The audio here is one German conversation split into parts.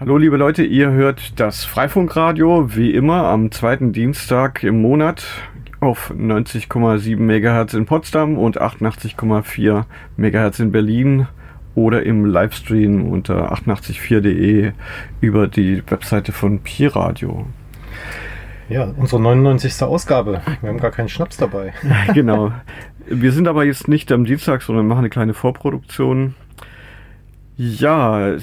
Hallo liebe Leute, ihr hört das Freifunkradio wie immer am zweiten Dienstag im Monat auf 90,7 MHz in Potsdam und 88,4 MHz in Berlin oder im Livestream unter 884.de über die Webseite von Pi Radio. Ja, unsere 99. Ausgabe. Wir haben gar keinen Schnaps dabei. genau. Wir sind aber jetzt nicht am Dienstag, sondern machen eine kleine Vorproduktion. Ja,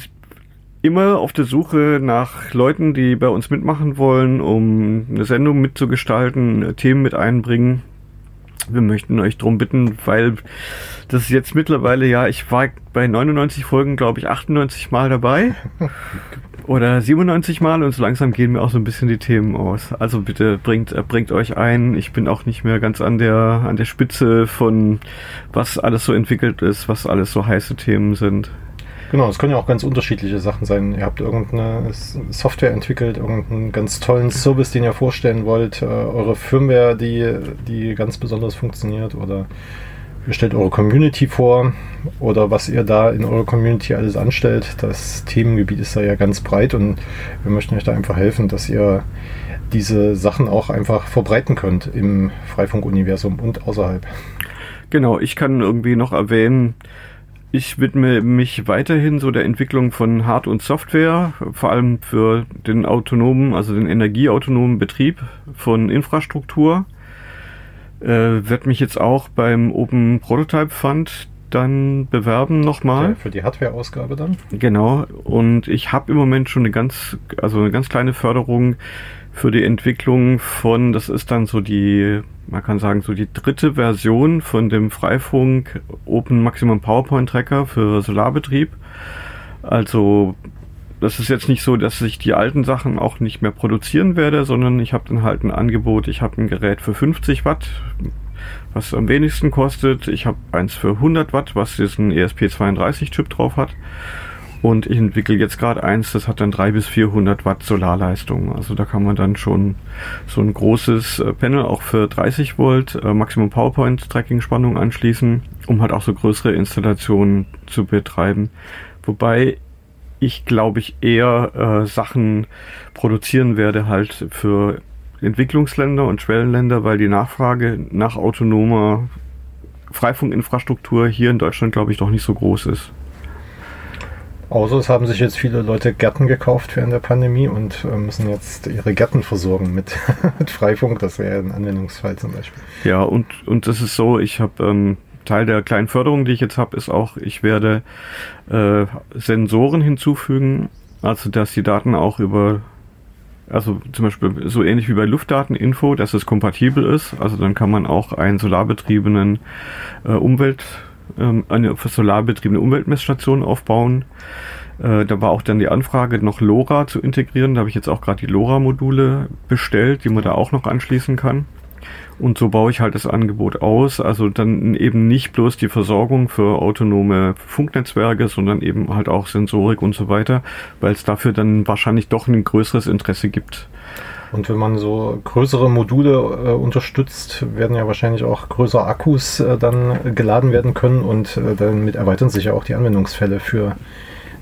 immer auf der Suche nach Leuten, die bei uns mitmachen wollen, um eine Sendung mitzugestalten, Themen mit einbringen. Wir möchten euch darum bitten, weil das ist jetzt mittlerweile, ja, ich war bei 99 Folgen, glaube ich, 98 Mal dabei. oder 97 Mal und so langsam gehen mir auch so ein bisschen die Themen aus. Also bitte bringt, bringt euch ein. Ich bin auch nicht mehr ganz an der, an der Spitze von was alles so entwickelt ist, was alles so heiße Themen sind. Genau, es können ja auch ganz unterschiedliche Sachen sein. Ihr habt irgendeine Software entwickelt, irgendeinen ganz tollen Service, den ihr vorstellen wollt, äh, eure Firmware, die, die ganz besonders funktioniert oder ihr stellt eure Community vor oder was ihr da in eurer Community alles anstellt. Das Themengebiet ist da ja ganz breit und wir möchten euch da einfach helfen, dass ihr diese Sachen auch einfach verbreiten könnt im Freifunk-Universum und außerhalb. Genau, ich kann irgendwie noch erwähnen, ich widme mich weiterhin so der Entwicklung von Hard- und Software, vor allem für den autonomen, also den energieautonomen Betrieb von Infrastruktur. Äh, werde mich jetzt auch beim Open Prototype Fund dann bewerben nochmal. Ja, für die Hardware-Ausgabe dann? Genau. Und ich habe im Moment schon eine ganz, also eine ganz kleine Förderung für die Entwicklung von, das ist dann so die man kann sagen, so die dritte Version von dem Freifunk Open Maximum PowerPoint Tracker für Solarbetrieb. Also das ist jetzt nicht so, dass ich die alten Sachen auch nicht mehr produzieren werde, sondern ich habe dann halt ein Angebot, ich habe ein Gerät für 50 Watt, was am wenigsten kostet. Ich habe eins für 100 Watt, was diesen ESP32 Chip drauf hat. Und ich entwickle jetzt gerade eins, das hat dann 300 bis 400 Watt Solarleistung. Also da kann man dann schon so ein großes äh, Panel auch für 30 Volt äh, Maximum PowerPoint Tracking Spannung anschließen, um halt auch so größere Installationen zu betreiben. Wobei ich glaube ich eher äh, Sachen produzieren werde halt für Entwicklungsländer und Schwellenländer, weil die Nachfrage nach autonomer Freifunkinfrastruktur hier in Deutschland glaube ich doch nicht so groß ist. Außer es haben sich jetzt viele Leute Gärten gekauft während der Pandemie und äh, müssen jetzt ihre Gärten versorgen mit, mit Freifunk. Das wäre ein Anwendungsfall zum Beispiel. Ja, und, und das ist so, ich habe ähm, Teil der kleinen Förderung, die ich jetzt habe, ist auch, ich werde äh, Sensoren hinzufügen, also dass die Daten auch über also zum Beispiel so ähnlich wie bei Luftdateninfo, dass es kompatibel ist. Also dann kann man auch einen solarbetriebenen äh, Umwelt ähm, eine für Solar betriebene Umweltmessstation aufbauen. Äh, da war auch dann die Anfrage, noch LoRa zu integrieren. Da habe ich jetzt auch gerade die LoRa-Module bestellt, die man da auch noch anschließen kann. Und so baue ich halt das Angebot aus. Also dann eben nicht bloß die Versorgung für autonome Funknetzwerke, sondern eben halt auch Sensorik und so weiter, weil es dafür dann wahrscheinlich doch ein größeres Interesse gibt. Und wenn man so größere Module äh, unterstützt, werden ja wahrscheinlich auch größere Akkus äh, dann geladen werden können und äh, damit erweitern sich ja auch die Anwendungsfälle für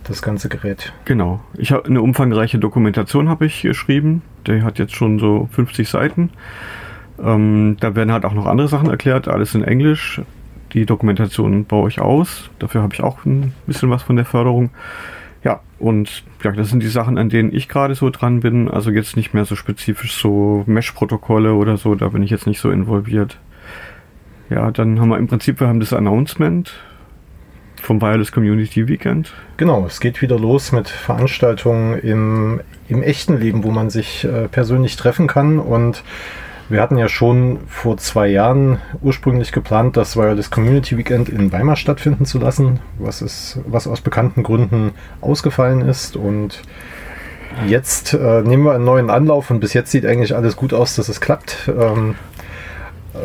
das ganze Gerät. Genau. Ich habe eine umfangreiche Dokumentation habe ich geschrieben. Die hat jetzt schon so 50 Seiten. Ähm, da werden halt auch noch andere Sachen erklärt, alles in Englisch. Die Dokumentation baue ich aus. Dafür habe ich auch ein bisschen was von der Förderung. Ja, und ja, das sind die Sachen, an denen ich gerade so dran bin. Also jetzt nicht mehr so spezifisch so Mesh-Protokolle oder so, da bin ich jetzt nicht so involviert. Ja, dann haben wir im Prinzip, wir haben das Announcement vom Wireless Community Weekend. Genau, es geht wieder los mit Veranstaltungen im, im echten Leben, wo man sich äh, persönlich treffen kann und wir hatten ja schon vor zwei Jahren ursprünglich geplant, das Wireless Community Weekend in Weimar stattfinden zu lassen, was, ist, was aus bekannten Gründen ausgefallen ist. Und jetzt äh, nehmen wir einen neuen Anlauf und bis jetzt sieht eigentlich alles gut aus, dass es klappt. Ähm,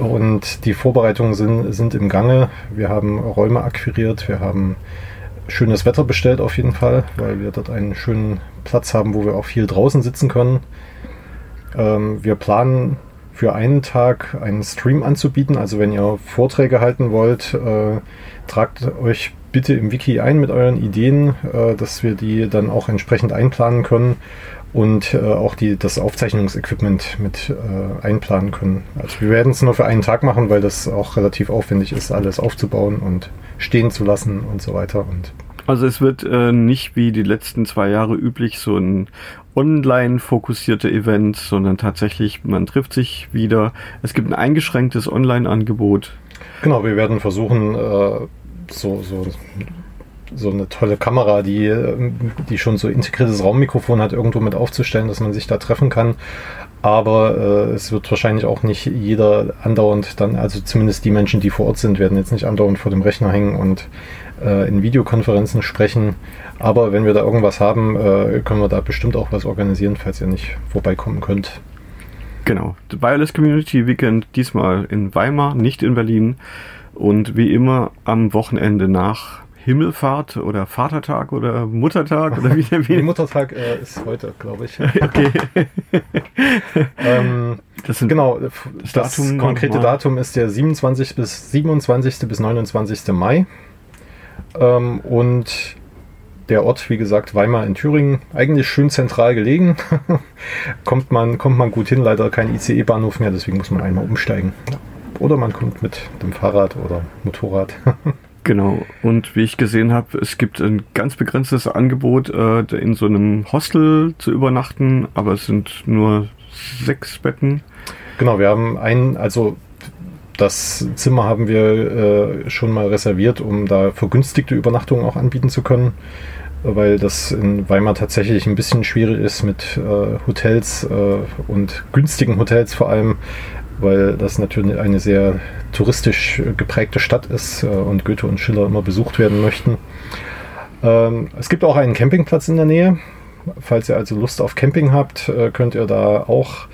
und die Vorbereitungen sind, sind im Gange. Wir haben Räume akquiriert, wir haben schönes Wetter bestellt auf jeden Fall, weil wir dort einen schönen Platz haben, wo wir auch viel draußen sitzen können. Ähm, wir planen für einen Tag einen Stream anzubieten. Also wenn ihr Vorträge halten wollt, äh, tragt euch bitte im Wiki ein mit euren Ideen, äh, dass wir die dann auch entsprechend einplanen können und äh, auch die, das Aufzeichnungsequipment mit äh, einplanen können. Also wir werden es nur für einen Tag machen, weil das auch relativ aufwendig ist, alles aufzubauen und stehen zu lassen und so weiter. Und also es wird äh, nicht wie die letzten zwei Jahre üblich so ein online fokussierte Event, sondern tatsächlich, man trifft sich wieder. Es gibt ein eingeschränktes Online-Angebot. Genau, wir werden versuchen, äh, so, so so eine tolle Kamera, die, die schon so integriertes Raummikrofon hat, irgendwo mit aufzustellen, dass man sich da treffen kann. Aber äh, es wird wahrscheinlich auch nicht jeder andauernd dann, also zumindest die Menschen, die vor Ort sind, werden jetzt nicht andauernd vor dem Rechner hängen und äh, in Videokonferenzen sprechen. Aber wenn wir da irgendwas haben, äh, können wir da bestimmt auch was organisieren, falls ihr nicht vorbeikommen könnt. Genau. Wireless Community Weekend diesmal in Weimar, nicht in Berlin. Und wie immer am Wochenende nach Himmelfahrt oder Vatertag oder Muttertag oder wie der wie Muttertag äh, ist heute, glaube ich. okay. ähm, das genau, das, das Datum konkrete Datum ist der 27. bis 27. bis 29. Mai. Ähm, und der Ort, wie gesagt, Weimar in Thüringen, eigentlich schön zentral gelegen. kommt, man, kommt man gut hin, leider kein ICE-Bahnhof mehr, deswegen muss man einmal umsteigen. Oder man kommt mit dem Fahrrad oder Motorrad. Genau. Und wie ich gesehen habe, es gibt ein ganz begrenztes Angebot, äh, in so einem Hostel zu übernachten, aber es sind nur sechs Betten. Genau, wir haben ein, also das Zimmer haben wir äh, schon mal reserviert, um da vergünstigte Übernachtungen auch anbieten zu können, weil das in Weimar tatsächlich ein bisschen schwierig ist mit äh, Hotels äh, und günstigen Hotels vor allem weil das natürlich eine sehr touristisch geprägte Stadt ist äh, und Goethe und Schiller immer besucht werden möchten. Ähm, es gibt auch einen Campingplatz in der Nähe. Falls ihr also Lust auf Camping habt, äh, könnt ihr da auch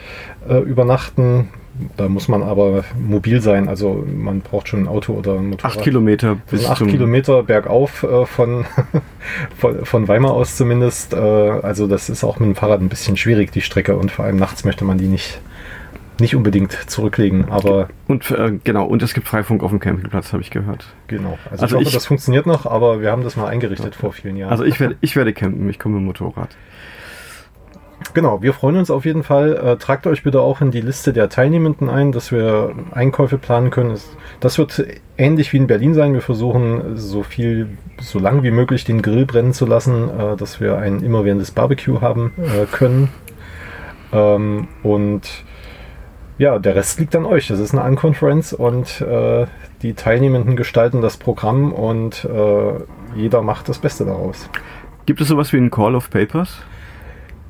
äh, übernachten. Da muss man aber mobil sein, also man braucht schon ein Auto oder ein Motorrad. Acht Kilometer bis acht Kilometer bergauf von, von, von, Weimar aus zumindest. also das ist auch mit dem Fahrrad ein bisschen schwierig, die Strecke und vor allem nachts möchte man die nicht nicht unbedingt zurücklegen, aber. Und äh, genau, und es gibt Freifunk auf dem Campingplatz, habe ich gehört. Genau. Also, also ich hoffe, ich, das funktioniert noch, aber wir haben das mal eingerichtet vor vielen Jahren. Also ich werde, ich werde campen, ich komme mit dem Motorrad. Genau, wir freuen uns auf jeden Fall. Äh, tragt euch bitte auch in die Liste der Teilnehmenden ein, dass wir Einkäufe planen können. Das wird ähnlich wie in Berlin sein. Wir versuchen so viel, so lang wie möglich den Grill brennen zu lassen, äh, dass wir ein immerwährendes Barbecue haben äh, können. Ähm, und ja, der Rest liegt an euch. Das ist eine Unconference und äh, die Teilnehmenden gestalten das Programm und äh, jeder macht das Beste daraus. Gibt es sowas wie einen Call of Papers?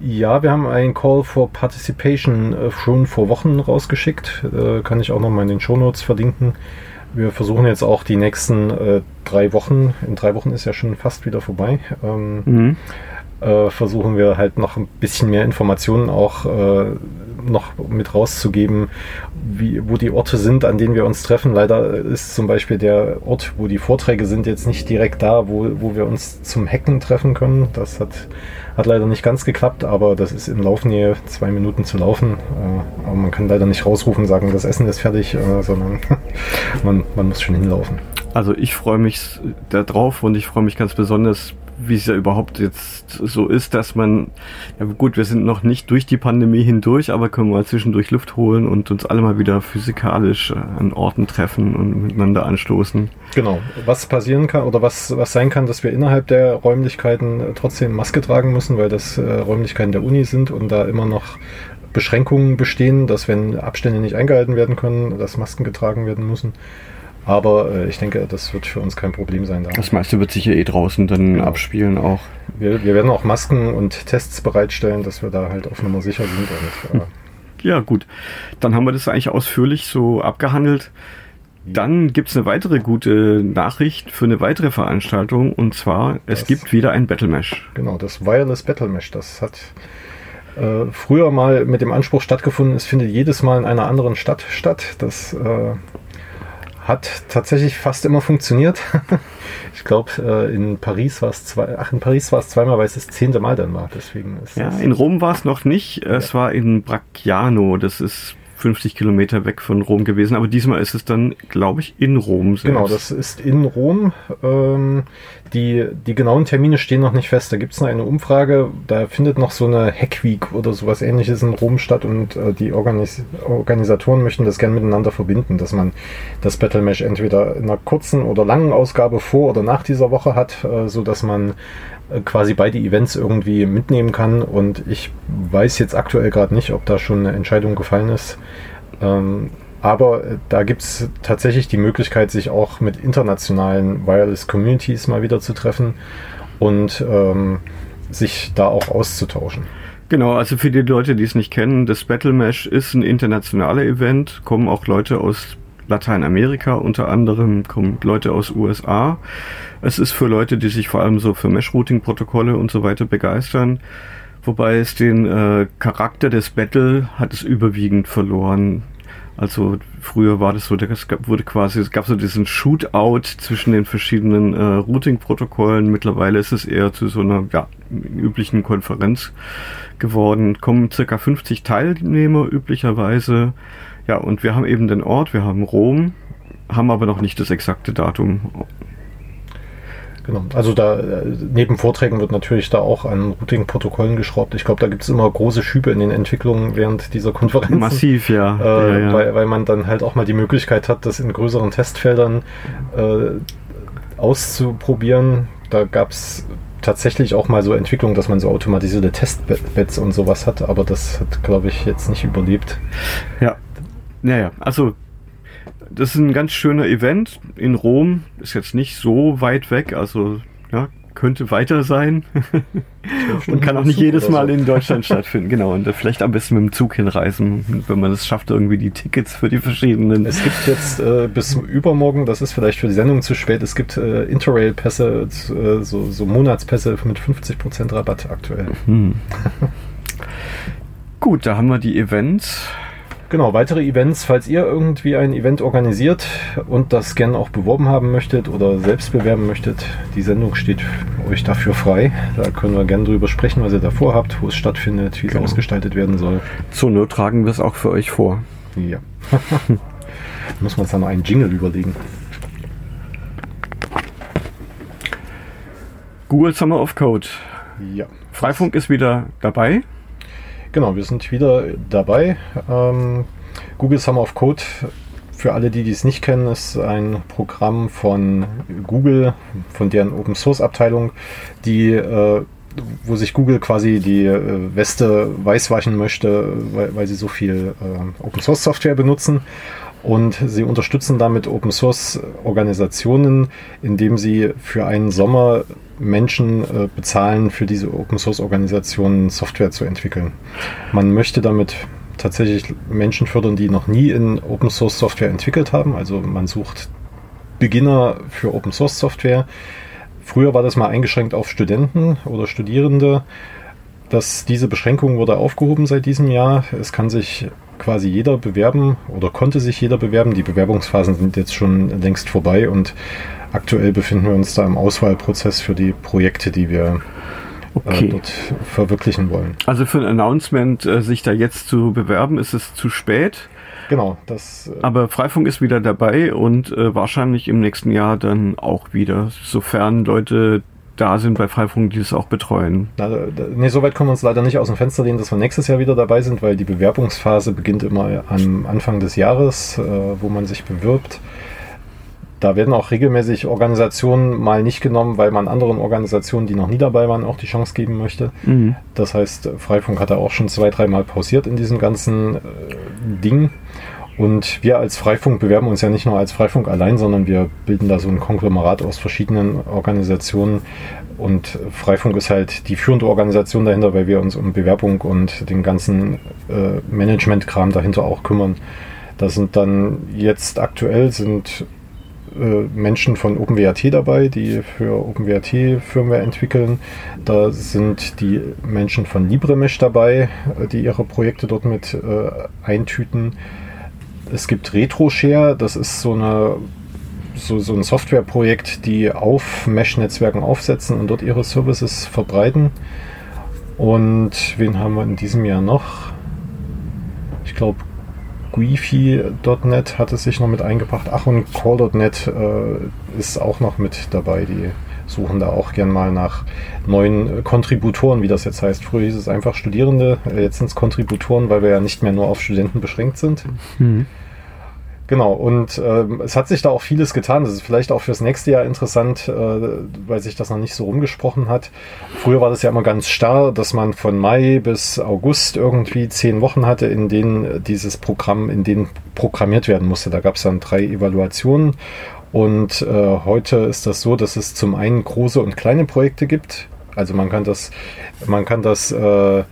Ja, wir haben einen Call for Participation äh, schon vor Wochen rausgeschickt. Äh, kann ich auch nochmal in den Shownotes verlinken. Wir versuchen jetzt auch die nächsten äh, drei Wochen, in drei Wochen ist ja schon fast wieder vorbei, ähm, mhm. Äh, versuchen wir halt noch ein bisschen mehr Informationen auch noch mit rauszugeben, wie, wo die Orte sind, an denen wir uns treffen. Leider ist zum Beispiel der Ort, wo die Vorträge sind, jetzt nicht direkt da, wo, wo wir uns zum Hacken treffen können. Das hat, hat leider nicht ganz geklappt, aber das ist in Laufnähe zwei Minuten zu laufen. Äh, aber man kann leider nicht rausrufen, sagen, das Essen ist fertig, äh, sondern man, man muss schon hinlaufen. Also ich freue mich darauf und ich freue mich ganz besonders, wie es ja überhaupt jetzt so ist, dass man, ja gut, wir sind noch nicht durch die Pandemie hindurch, aber können wir zwischendurch Luft holen und uns alle mal wieder physikalisch an Orten treffen und miteinander anstoßen. Genau. Was passieren kann oder was, was sein kann, dass wir innerhalb der Räumlichkeiten trotzdem Maske tragen müssen, weil das äh, Räumlichkeiten der Uni sind und da immer noch Beschränkungen bestehen, dass wenn Abstände nicht eingehalten werden können, dass Masken getragen werden müssen. Aber äh, ich denke, das wird für uns kein Problem sein. Da. Das meiste wird sich ja eh draußen dann genau. abspielen auch. Wir, wir, werden auch Masken und Tests bereitstellen, dass wir da halt auf Nummer sicher sind. Und, äh ja, gut. Dann haben wir das eigentlich ausführlich so abgehandelt. Dann gibt es eine weitere gute Nachricht für eine weitere Veranstaltung und zwar, das, es gibt wieder ein Battle Mesh. Genau, das Wireless Battle Mesh. Das hat äh, früher mal mit dem Anspruch stattgefunden, es findet jedes Mal in einer anderen Stadt statt. Das äh, hat tatsächlich fast immer funktioniert. ich glaube, äh, in Paris war es zwei, ach, in Paris war es zweimal, weil es das zehnte Mal dann war. Deswegen ja, in Rom war es noch nicht. Es ja. war in Bracciano. Das ist 50 Kilometer weg von Rom gewesen, aber diesmal ist es dann, glaube ich, in Rom selbst. Genau, das ist in Rom. Ähm, die, die genauen Termine stehen noch nicht fest. Da gibt es noch eine Umfrage, da findet noch so eine Hackweek oder sowas ähnliches in Rom statt und äh, die Organis Organisatoren möchten das gerne miteinander verbinden, dass man das Battle Mesh entweder in einer kurzen oder langen Ausgabe vor oder nach dieser Woche hat, äh, so dass man quasi beide Events irgendwie mitnehmen kann. Und ich weiß jetzt aktuell gerade nicht, ob da schon eine Entscheidung gefallen ist. Ähm, aber äh, da gibt es tatsächlich die Möglichkeit, sich auch mit internationalen Wireless Communities mal wieder zu treffen und ähm, sich da auch auszutauschen. Genau, also für die Leute, die es nicht kennen, das Battle Mesh ist ein internationaler Event, kommen auch Leute aus Lateinamerika, unter anderem kommen Leute aus USA. Es ist für Leute, die sich vor allem so für Mesh-Routing-Protokolle und so weiter begeistern. Wobei es den äh, Charakter des Battle hat es überwiegend verloren. Also früher war das so, es wurde quasi, es gab so diesen Shootout zwischen den verschiedenen äh, Routing-Protokollen. Mittlerweile ist es eher zu so einer ja, üblichen Konferenz geworden. Kommen circa 50 Teilnehmer üblicherweise. Ja, und wir haben eben den Ort, wir haben Rom, haben aber noch nicht das exakte Datum. Genau. Also da äh, neben Vorträgen wird natürlich da auch an Routing-Protokollen geschraubt. Ich glaube, da gibt es immer große Schübe in den Entwicklungen während dieser Konferenz. Massiv, ja. Äh, ja, ja. Weil, weil man dann halt auch mal die Möglichkeit hat, das in größeren Testfeldern äh, auszuprobieren. Da gab es tatsächlich auch mal so Entwicklungen, dass man so automatisierte Testbeds und sowas hat, aber das hat, glaube ich, jetzt nicht überlebt. Ja. Naja, also das ist ein ganz schöner Event in Rom. Ist jetzt nicht so weit weg, also ja, könnte weiter sein. und kann auch nicht jedes Mal so. in Deutschland stattfinden. Genau, und vielleicht am besten mit dem Zug hinreisen, wenn man es schafft, irgendwie die Tickets für die verschiedenen. Es gibt jetzt äh, bis übermorgen, das ist vielleicht für die Sendung zu spät, es gibt äh, Interrail-Pässe, äh, so, so Monatspässe mit 50% Rabatt aktuell. Hm. Gut, da haben wir die Events. Genau, weitere Events, falls ihr irgendwie ein Event organisiert und das gerne auch beworben haben möchtet oder selbst bewerben möchtet, die Sendung steht euch dafür frei. Da können wir gerne drüber sprechen, was ihr davor habt, wo es stattfindet, wie genau. es ausgestaltet werden soll. Zur Not tragen wir es auch für euch vor. Ja. Muss man uns dann noch einen Jingle überlegen. Google Summer of Code. Ja. Freifunk ist wieder dabei. Genau, wir sind wieder dabei. Ähm, Google Summer of Code, für alle, die dies nicht kennen, ist ein Programm von Google, von deren Open Source Abteilung, die äh, wo sich Google quasi die äh, Weste weiß waschen möchte, weil, weil sie so viel äh, Open Source Software benutzen. Und sie unterstützen damit Open Source Organisationen, indem sie für einen Sommer Menschen äh, bezahlen, für diese Open Source Organisationen Software zu entwickeln. Man möchte damit tatsächlich Menschen fördern, die noch nie in Open Source Software entwickelt haben. Also man sucht Beginner für Open Source Software. Früher war das mal eingeschränkt auf Studenten oder Studierende. Das, diese Beschränkung wurde aufgehoben seit diesem Jahr. Es kann sich quasi jeder bewerben oder konnte sich jeder bewerben. Die Bewerbungsphasen sind jetzt schon längst vorbei und aktuell befinden wir uns da im Auswahlprozess für die Projekte, die wir äh, okay. äh, dort verwirklichen wollen. Also für ein Announcement, äh, sich da jetzt zu bewerben, ist es zu spät. Genau, das. Äh Aber Freifunk ist wieder dabei und äh, wahrscheinlich im nächsten Jahr dann auch wieder, sofern Leute da sind bei Freifunk, die es auch betreuen. Na, nee, so weit können wir uns leider nicht aus dem Fenster lehnen, dass wir nächstes Jahr wieder dabei sind, weil die Bewerbungsphase beginnt immer am Anfang des Jahres, äh, wo man sich bewirbt. Da werden auch regelmäßig Organisationen mal nicht genommen, weil man anderen Organisationen, die noch nie dabei waren, auch die Chance geben möchte. Mhm. Das heißt, Freifunk hat da auch schon zwei, dreimal pausiert in diesem ganzen äh, Ding. Und wir als Freifunk bewerben uns ja nicht nur als Freifunk allein, sondern wir bilden da so ein Konglomerat aus verschiedenen Organisationen. Und Freifunk ist halt die führende Organisation dahinter, weil wir uns um Bewerbung und den ganzen äh, Management-Kram dahinter auch kümmern. Da sind dann jetzt aktuell sind äh, Menschen von OpenWrt dabei, die für OpenWrt Firmware entwickeln. Da sind die Menschen von LibreMesh dabei, äh, die ihre Projekte dort mit äh, eintüten es gibt RetroShare, das ist so eine so, so ein Softwareprojekt, die auf Mesh-Netzwerken aufsetzen und dort ihre Services verbreiten. Und wen haben wir in diesem Jahr noch? Ich glaube, Guifi.net hat es sich noch mit eingebracht. Ach, und Core.net äh, ist auch noch mit dabei. Die suchen da auch gern mal nach neuen Kontributoren, wie das jetzt heißt. Früher hieß es einfach Studierende, äh, jetzt sind es Kontributoren, weil wir ja nicht mehr nur auf Studenten beschränkt sind. Mhm. Genau, und ähm, es hat sich da auch vieles getan. Das ist vielleicht auch fürs nächste Jahr interessant, äh, weil sich das noch nicht so rumgesprochen hat. Früher war das ja immer ganz starr, dass man von Mai bis August irgendwie zehn Wochen hatte, in denen dieses Programm, in denen programmiert werden musste. Da gab es dann drei Evaluationen. Und äh, heute ist das so, dass es zum einen große und kleine Projekte gibt. Also man kann das, man kann das äh,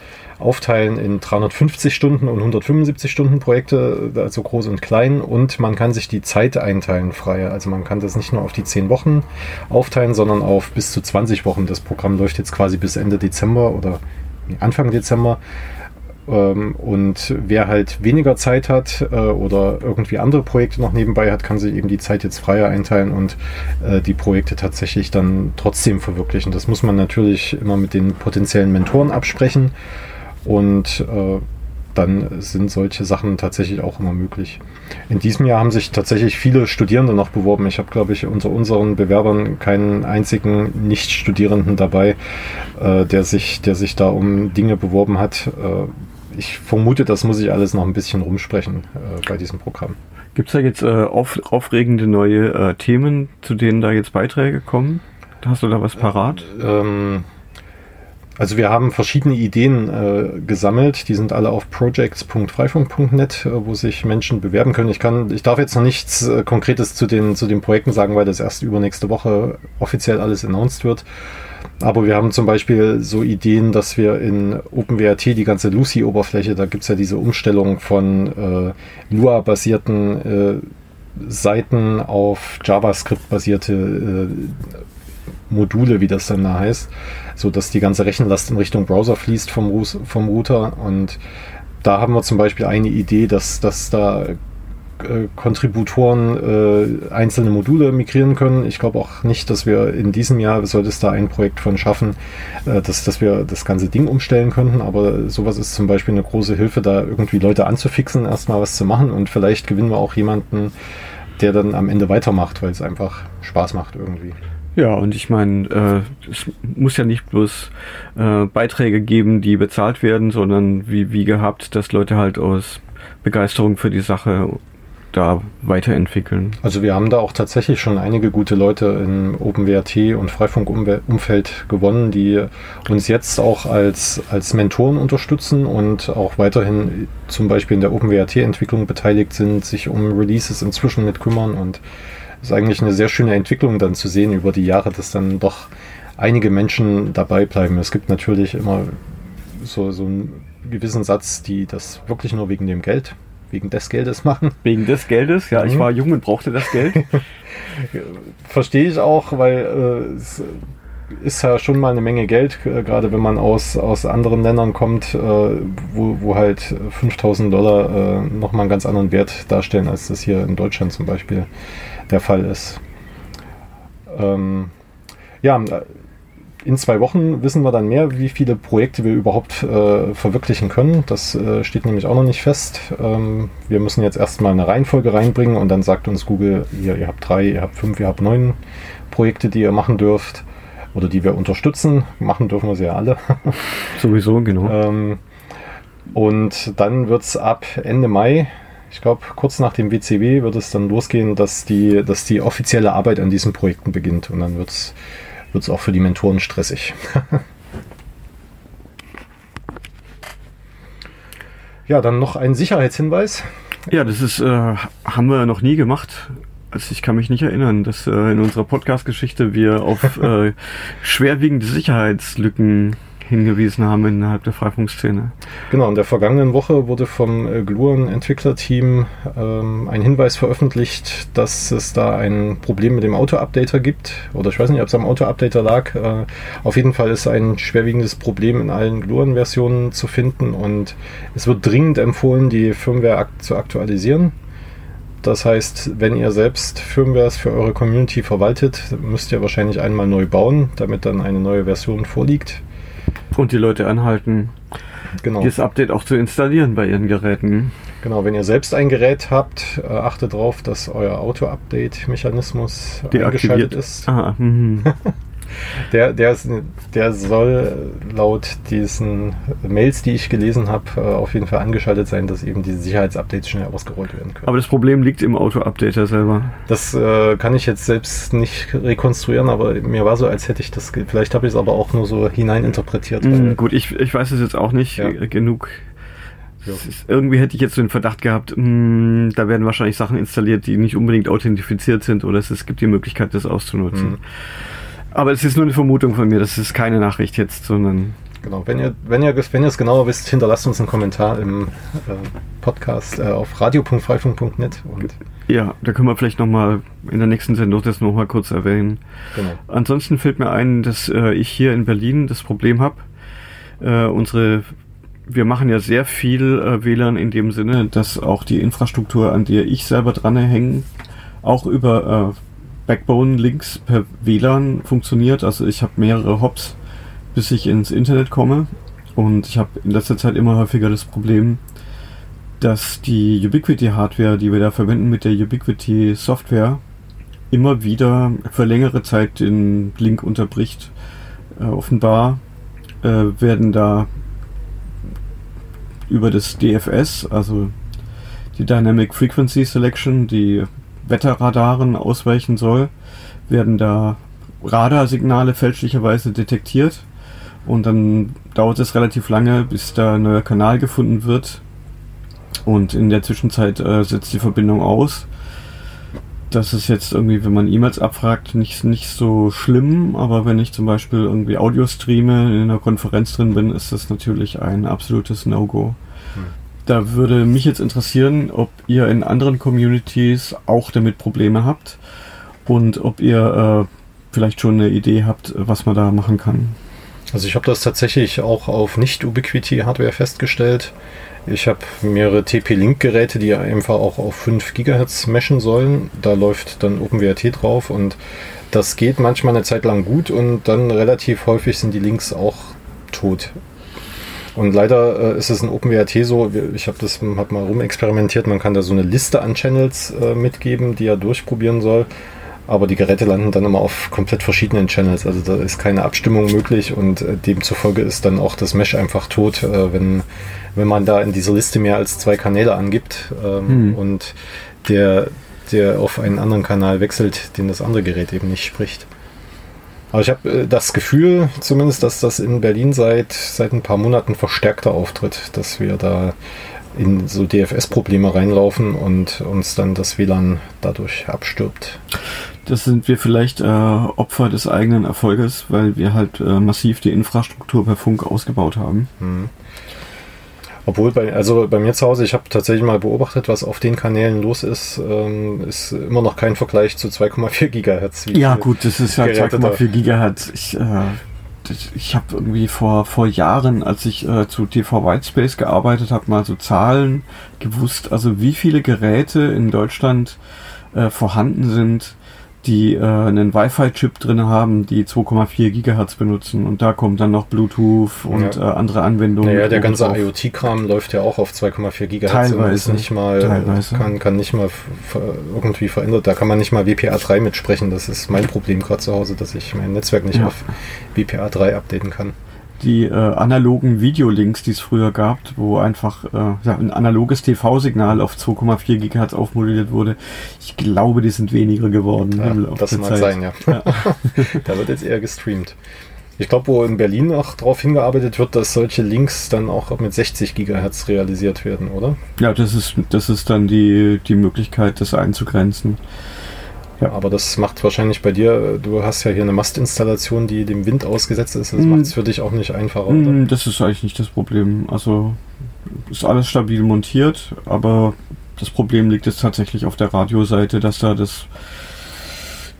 aufteilen in 350 Stunden und 175 Stunden Projekte, also groß und klein. Und man kann sich die Zeit einteilen frei. Also man kann das nicht nur auf die 10 Wochen aufteilen, sondern auf bis zu 20 Wochen. Das Programm läuft jetzt quasi bis Ende Dezember oder Anfang Dezember. Ähm, und wer halt weniger Zeit hat äh, oder irgendwie andere Projekte noch nebenbei hat, kann sich eben die Zeit jetzt freier einteilen und äh, die Projekte tatsächlich dann trotzdem verwirklichen. Das muss man natürlich immer mit den potenziellen Mentoren absprechen. Und äh, dann sind solche Sachen tatsächlich auch immer möglich. In diesem Jahr haben sich tatsächlich viele Studierende noch beworben. Ich habe, glaube ich, unter unseren Bewerbern keinen einzigen Nicht-Studierenden dabei, äh, der, sich, der sich da um Dinge beworben hat. Äh, ich vermute, das muss ich alles noch ein bisschen rumsprechen äh, bei diesem Programm. Gibt es da jetzt äh, auf, aufregende neue äh, Themen, zu denen da jetzt Beiträge kommen? Hast du da was parat? Ähm, also wir haben verschiedene Ideen äh, gesammelt, die sind alle auf projects.freifunk.net, äh, wo sich Menschen bewerben können. Ich kann, ich darf jetzt noch nichts äh, Konkretes zu den, zu den Projekten sagen, weil das erst übernächste Woche offiziell alles announced wird. Aber wir haben zum Beispiel so Ideen, dass wir in OpenWrt die ganze Lucy-Oberfläche, da gibt es ja diese Umstellung von äh, Lua-basierten äh, Seiten auf JavaScript-basierte Module, wie das dann da heißt, so dass die ganze Rechenlast in Richtung Browser fließt vom, vom Router. Und da haben wir zum Beispiel eine Idee, dass, dass da äh, Kontributoren äh, einzelne Module migrieren können. Ich glaube auch nicht, dass wir in diesem Jahr, sollte es da ein Projekt von schaffen, äh, dass, dass wir das ganze Ding umstellen könnten. Aber sowas ist zum Beispiel eine große Hilfe, da irgendwie Leute anzufixen, erstmal was zu machen und vielleicht gewinnen wir auch jemanden, der dann am Ende weitermacht, weil es einfach Spaß macht irgendwie. Ja, und ich meine, äh, es muss ja nicht bloß äh, Beiträge geben, die bezahlt werden, sondern wie, wie gehabt, dass Leute halt aus Begeisterung für die Sache da weiterentwickeln. Also wir haben da auch tatsächlich schon einige gute Leute im OpenWrt und Freifunkumfeld gewonnen, die uns jetzt auch als, als Mentoren unterstützen und auch weiterhin zum Beispiel in der OpenWrt-Entwicklung beteiligt sind, sich um Releases inzwischen mit kümmern und ist eigentlich eine sehr schöne Entwicklung dann zu sehen über die Jahre, dass dann doch einige Menschen dabei bleiben. Es gibt natürlich immer so, so einen gewissen Satz, die das wirklich nur wegen dem Geld, wegen des Geldes machen. Wegen des Geldes, ja, ich mhm. war jung und brauchte das Geld. Verstehe ich auch, weil äh, es ist ja schon mal eine Menge Geld, äh, gerade wenn man aus, aus anderen Ländern kommt, äh, wo, wo halt 5000 Dollar äh, nochmal einen ganz anderen Wert darstellen, als das hier in Deutschland zum Beispiel der Fall ist. Ähm, ja, in zwei Wochen wissen wir dann mehr, wie viele Projekte wir überhaupt äh, verwirklichen können. Das äh, steht nämlich auch noch nicht fest. Ähm, wir müssen jetzt erstmal eine Reihenfolge reinbringen und dann sagt uns Google, ihr, ihr habt drei, ihr habt fünf, ihr habt neun Projekte, die ihr machen dürft oder die wir unterstützen. Machen dürfen wir sie ja alle. Sowieso, genau. Ähm, und dann wird es ab Ende Mai ich glaube, kurz nach dem WCW wird es dann losgehen, dass die, dass die offizielle Arbeit an diesen Projekten beginnt. Und dann wird es auch für die Mentoren stressig. ja, dann noch ein Sicherheitshinweis. Ja, das ist, äh, haben wir noch nie gemacht. Also ich kann mich nicht erinnern, dass äh, in unserer Podcast-Geschichte wir auf äh, schwerwiegende Sicherheitslücken hingewiesen haben innerhalb der Freifunkszene. Genau, in der vergangenen Woche wurde vom äh, Gluon-Entwicklerteam ähm, ein Hinweis veröffentlicht, dass es da ein Problem mit dem Auto-Updater gibt. Oder ich weiß nicht, ob es am Auto-Updater lag. Äh, auf jeden Fall ist ein schwerwiegendes Problem in allen Gluon-Versionen zu finden und es wird dringend empfohlen, die Firmware zu aktualisieren. Das heißt, wenn ihr selbst Firmwares für eure Community verwaltet, müsst ihr wahrscheinlich einmal neu bauen, damit dann eine neue Version vorliegt und die Leute anhalten, genau. das Update auch zu installieren bei Ihren Geräten. Genau, wenn ihr selbst ein Gerät habt, äh, achtet darauf, dass euer Auto-Update-Mechanismus eingeschaltet ist. Aha, mhm. Der, der, ist, der soll laut diesen Mails, die ich gelesen habe, äh, auf jeden Fall angeschaltet sein, dass eben diese Sicherheitsupdates schnell ausgerollt werden können. Aber das Problem liegt im Auto-Updater selber. Das äh, kann ich jetzt selbst nicht rekonstruieren, aber mir war so, als hätte ich das. Vielleicht habe ich es aber auch nur so hineininterpretiert. Mhm, gut, ich, ich weiß es jetzt auch nicht ja. genug. Ist, irgendwie hätte ich jetzt so den Verdacht gehabt, mh, hm, da werden wahrscheinlich Sachen installiert, die nicht unbedingt authentifiziert sind oder es, es gibt die Möglichkeit, das auszunutzen. Mhm. Aber es ist nur eine Vermutung von mir, das ist keine Nachricht jetzt, sondern. Genau, wenn ihr, wenn ihr, wenn ihr es genauer wisst, hinterlasst uns einen Kommentar im äh, Podcast äh, auf radio.freifunk.net. Ja, da können wir vielleicht nochmal in der nächsten Sendung das nochmal kurz erwähnen. Genau. Ansonsten fällt mir ein, dass äh, ich hier in Berlin das Problem habe. Äh, unsere wir machen ja sehr viel äh, WLAN in dem Sinne, dass auch die Infrastruktur, an der ich selber dran hänge, auch über äh, Backbone-Links per WLAN funktioniert. Also ich habe mehrere Hops, bis ich ins Internet komme. Und ich habe in letzter Zeit immer häufiger das Problem, dass die Ubiquity-Hardware, die wir da verwenden mit der Ubiquity-Software, immer wieder für längere Zeit den Link unterbricht. Äh, offenbar äh, werden da über das DFS, also die Dynamic Frequency Selection, die Wetterradaren ausweichen soll, werden da Radarsignale fälschlicherweise detektiert und dann dauert es relativ lange, bis da ein neuer Kanal gefunden wird und in der Zwischenzeit äh, setzt die Verbindung aus. Das ist jetzt irgendwie, wenn man E-Mails abfragt, nicht, nicht so schlimm, aber wenn ich zum Beispiel irgendwie Audio streame, in einer Konferenz drin bin, ist das natürlich ein absolutes No-Go. Da würde mich jetzt interessieren, ob ihr in anderen Communities auch damit Probleme habt und ob ihr äh, vielleicht schon eine Idee habt, was man da machen kann. Also ich habe das tatsächlich auch auf Nicht-Ubiquity-Hardware festgestellt. Ich habe mehrere TP-Link-Geräte, die einfach auch auf 5 GHz meshen sollen. Da läuft dann OpenWRT drauf und das geht manchmal eine Zeit lang gut und dann relativ häufig sind die Links auch tot. Und leider äh, ist es in OpenWRT so, ich habe das hab mal rumexperimentiert, man kann da so eine Liste an Channels äh, mitgeben, die er durchprobieren soll. Aber die Geräte landen dann immer auf komplett verschiedenen Channels. Also da ist keine Abstimmung möglich und äh, demzufolge ist dann auch das Mesh einfach tot, äh, wenn, wenn man da in dieser Liste mehr als zwei Kanäle angibt ähm, hm. und der, der auf einen anderen Kanal wechselt, den das andere Gerät eben nicht spricht. Aber ich habe äh, das Gefühl, zumindest, dass das in Berlin seit, seit ein paar Monaten verstärkter auftritt, dass wir da in so DFS-Probleme reinlaufen und uns dann das WLAN dadurch abstirbt. Das sind wir vielleicht äh, Opfer des eigenen Erfolges, weil wir halt äh, massiv die Infrastruktur per Funk ausgebaut haben. Mhm. Obwohl, bei, also bei mir zu Hause, ich habe tatsächlich mal beobachtet, was auf den Kanälen los ist, ähm, ist immer noch kein Vergleich zu 2,4 Gigahertz. Ja, gut, das ist ja 2,4 Gigahertz. Ich, äh, ich habe irgendwie vor, vor Jahren, als ich äh, zu TV Whitespace gearbeitet habe, mal so Zahlen gewusst, also wie viele Geräte in Deutschland äh, vorhanden sind, die äh, einen Wi-Fi-Chip drin haben, die 2,4 Gigahertz benutzen und da kommt dann noch Bluetooth und ja. äh, andere Anwendungen. Naja, der ganze IoT-Kram läuft ja auch auf 2,4 Gigahertz teilweise, und ist nicht mal teilweise. kann, kann nicht mal irgendwie verändert. Da kann man nicht mal WPA 3 mitsprechen. Das ist mein Problem gerade zu Hause, dass ich mein Netzwerk nicht ja. auf WPA 3 updaten kann die äh, analogen Videolinks, die es früher gab, wo einfach äh, ein analoges TV-Signal auf 2,4 GHz aufmodelliert wurde. Ich glaube, die sind weniger geworden. Ja, das mag Zeit. sein, ja. ja. da wird jetzt eher gestreamt. Ich glaube, wo in Berlin auch darauf hingearbeitet wird, dass solche Links dann auch mit 60 GHz realisiert werden, oder? Ja, das ist, das ist dann die, die Möglichkeit, das einzugrenzen. Ja. Aber das macht wahrscheinlich bei dir, du hast ja hier eine Mastinstallation, die dem Wind ausgesetzt ist. Das mm. macht es für dich auch nicht einfacher. Mm, das ist eigentlich nicht das Problem. Also ist alles stabil montiert, aber das Problem liegt jetzt tatsächlich auf der Radioseite, dass da das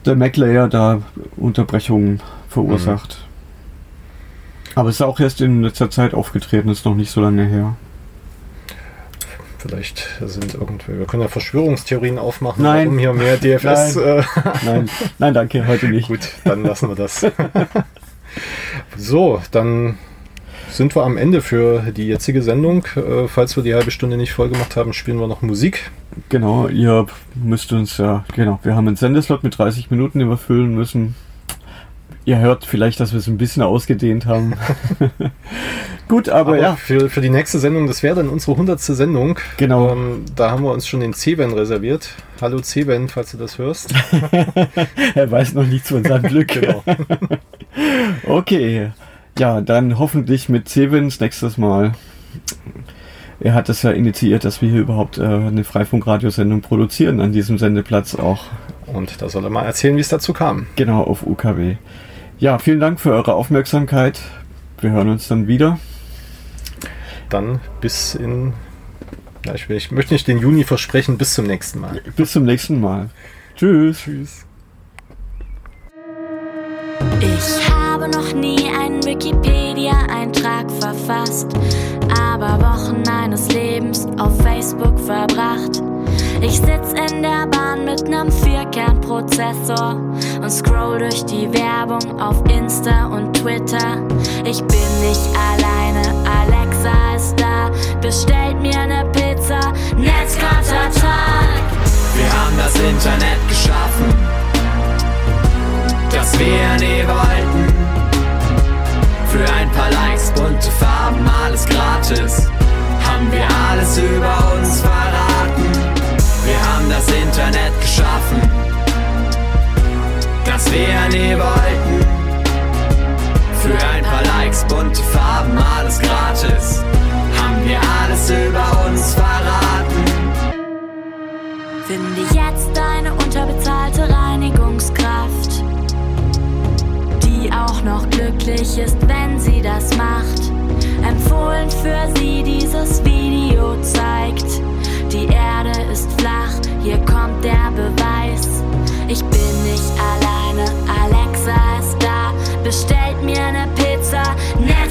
der Mac-Layer da Unterbrechungen verursacht. Mhm. Aber es ist auch erst in letzter Zeit aufgetreten, ist noch nicht so lange her. Vielleicht sind irgendwie, wir können ja Verschwörungstheorien aufmachen, Nein. um hier mehr DFS. Nein. Äh Nein. Nein, danke, heute nicht. Gut, dann lassen wir das. so, dann sind wir am Ende für die jetzige Sendung. Äh, falls wir die halbe Stunde nicht voll gemacht haben, spielen wir noch Musik. Genau, ihr müsst uns ja, genau, wir haben einen Sendeslot mit 30 Minuten, den wir füllen müssen. Ihr hört vielleicht, dass wir es ein bisschen ausgedehnt haben. Gut, aber, aber, ja. Für, für die nächste Sendung, das wäre dann unsere 100. Sendung. Genau. Ähm, da haben wir uns schon den C-Ben reserviert. Hallo C-Ben, falls du das hörst. er weiß noch nichts von seinem Glück. genau. okay. Ja, dann hoffentlich mit Sevens nächstes Mal. Er hat es ja initiiert, dass wir hier überhaupt äh, eine Freifunkradiosendung produzieren an diesem Sendeplatz auch. Und da soll er mal erzählen, wie es dazu kam. Genau, auf UKW. Ja, vielen Dank für eure Aufmerksamkeit. Wir hören uns dann wieder. Dann bis in. Ja, ich, will, ich möchte nicht den Juni versprechen, bis zum nächsten Mal. Bis zum nächsten Mal. Tschüss. Tschüss. Ich habe noch nie einen Wikipedia-Eintrag verfasst, aber Wochen meines Lebens auf Facebook verbracht. Ich sitz in der Bahn mit nem Vierkernprozessor und scroll durch die Werbung auf Insta und Twitter. Ich bin nicht alleine, Alexa ist da, bestellt mir ne Pizza, Netzkontertag. Wir haben das Internet geschaffen, das wir nie wollten. Für ein paar Likes, bunte Farben, alles gratis, haben wir alles über das Internet geschaffen, das wir nie wollten. Für ein paar Likes, bunte Farben, alles gratis, haben wir alles über uns verraten. Finde jetzt eine unterbezahlte Reinigungskraft, die auch noch glücklich ist, wenn sie das macht. Empfohlen für sie dieses Video zeigt die Erde ist flach, hier kommt der Beweis. Ich bin nicht alleine, Alexa ist da. Bestellt mir ne Pizza, Netzkontertag.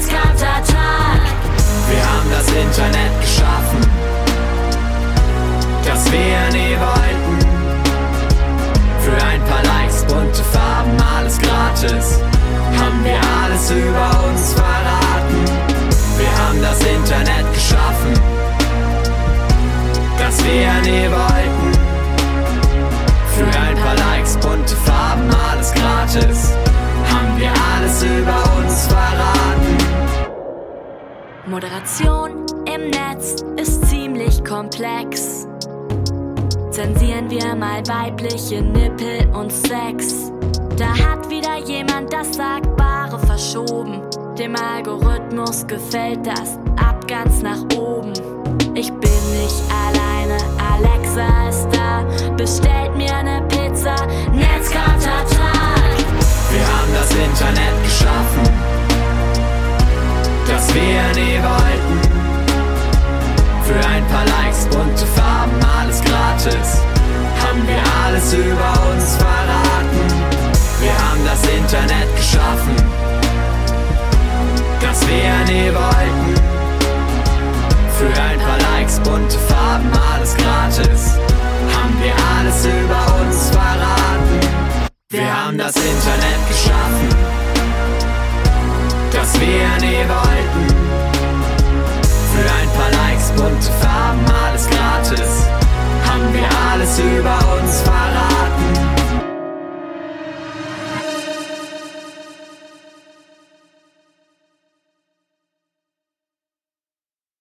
Moderation im Netz ist ziemlich komplex. Zensieren wir mal weibliche Nippel und Sex. Da hat wieder jemand das Sagbare verschoben. Dem Algorithmus gefällt das ab ganz nach oben. Ich bin nicht alleine, Alexa ist da. Bestellt mir ne Pizza, alles über uns verraten. Wir haben das Internet geschaffen, das wir nie wollten. Für ein paar Likes, bunte Farben, alles gratis. Haben wir alles über uns verraten. Wir haben das Internet geschaffen, das wir nie wollten. Für ein paar Likes, bunte Farben, alles gratis. Haben wir alles über uns verraten.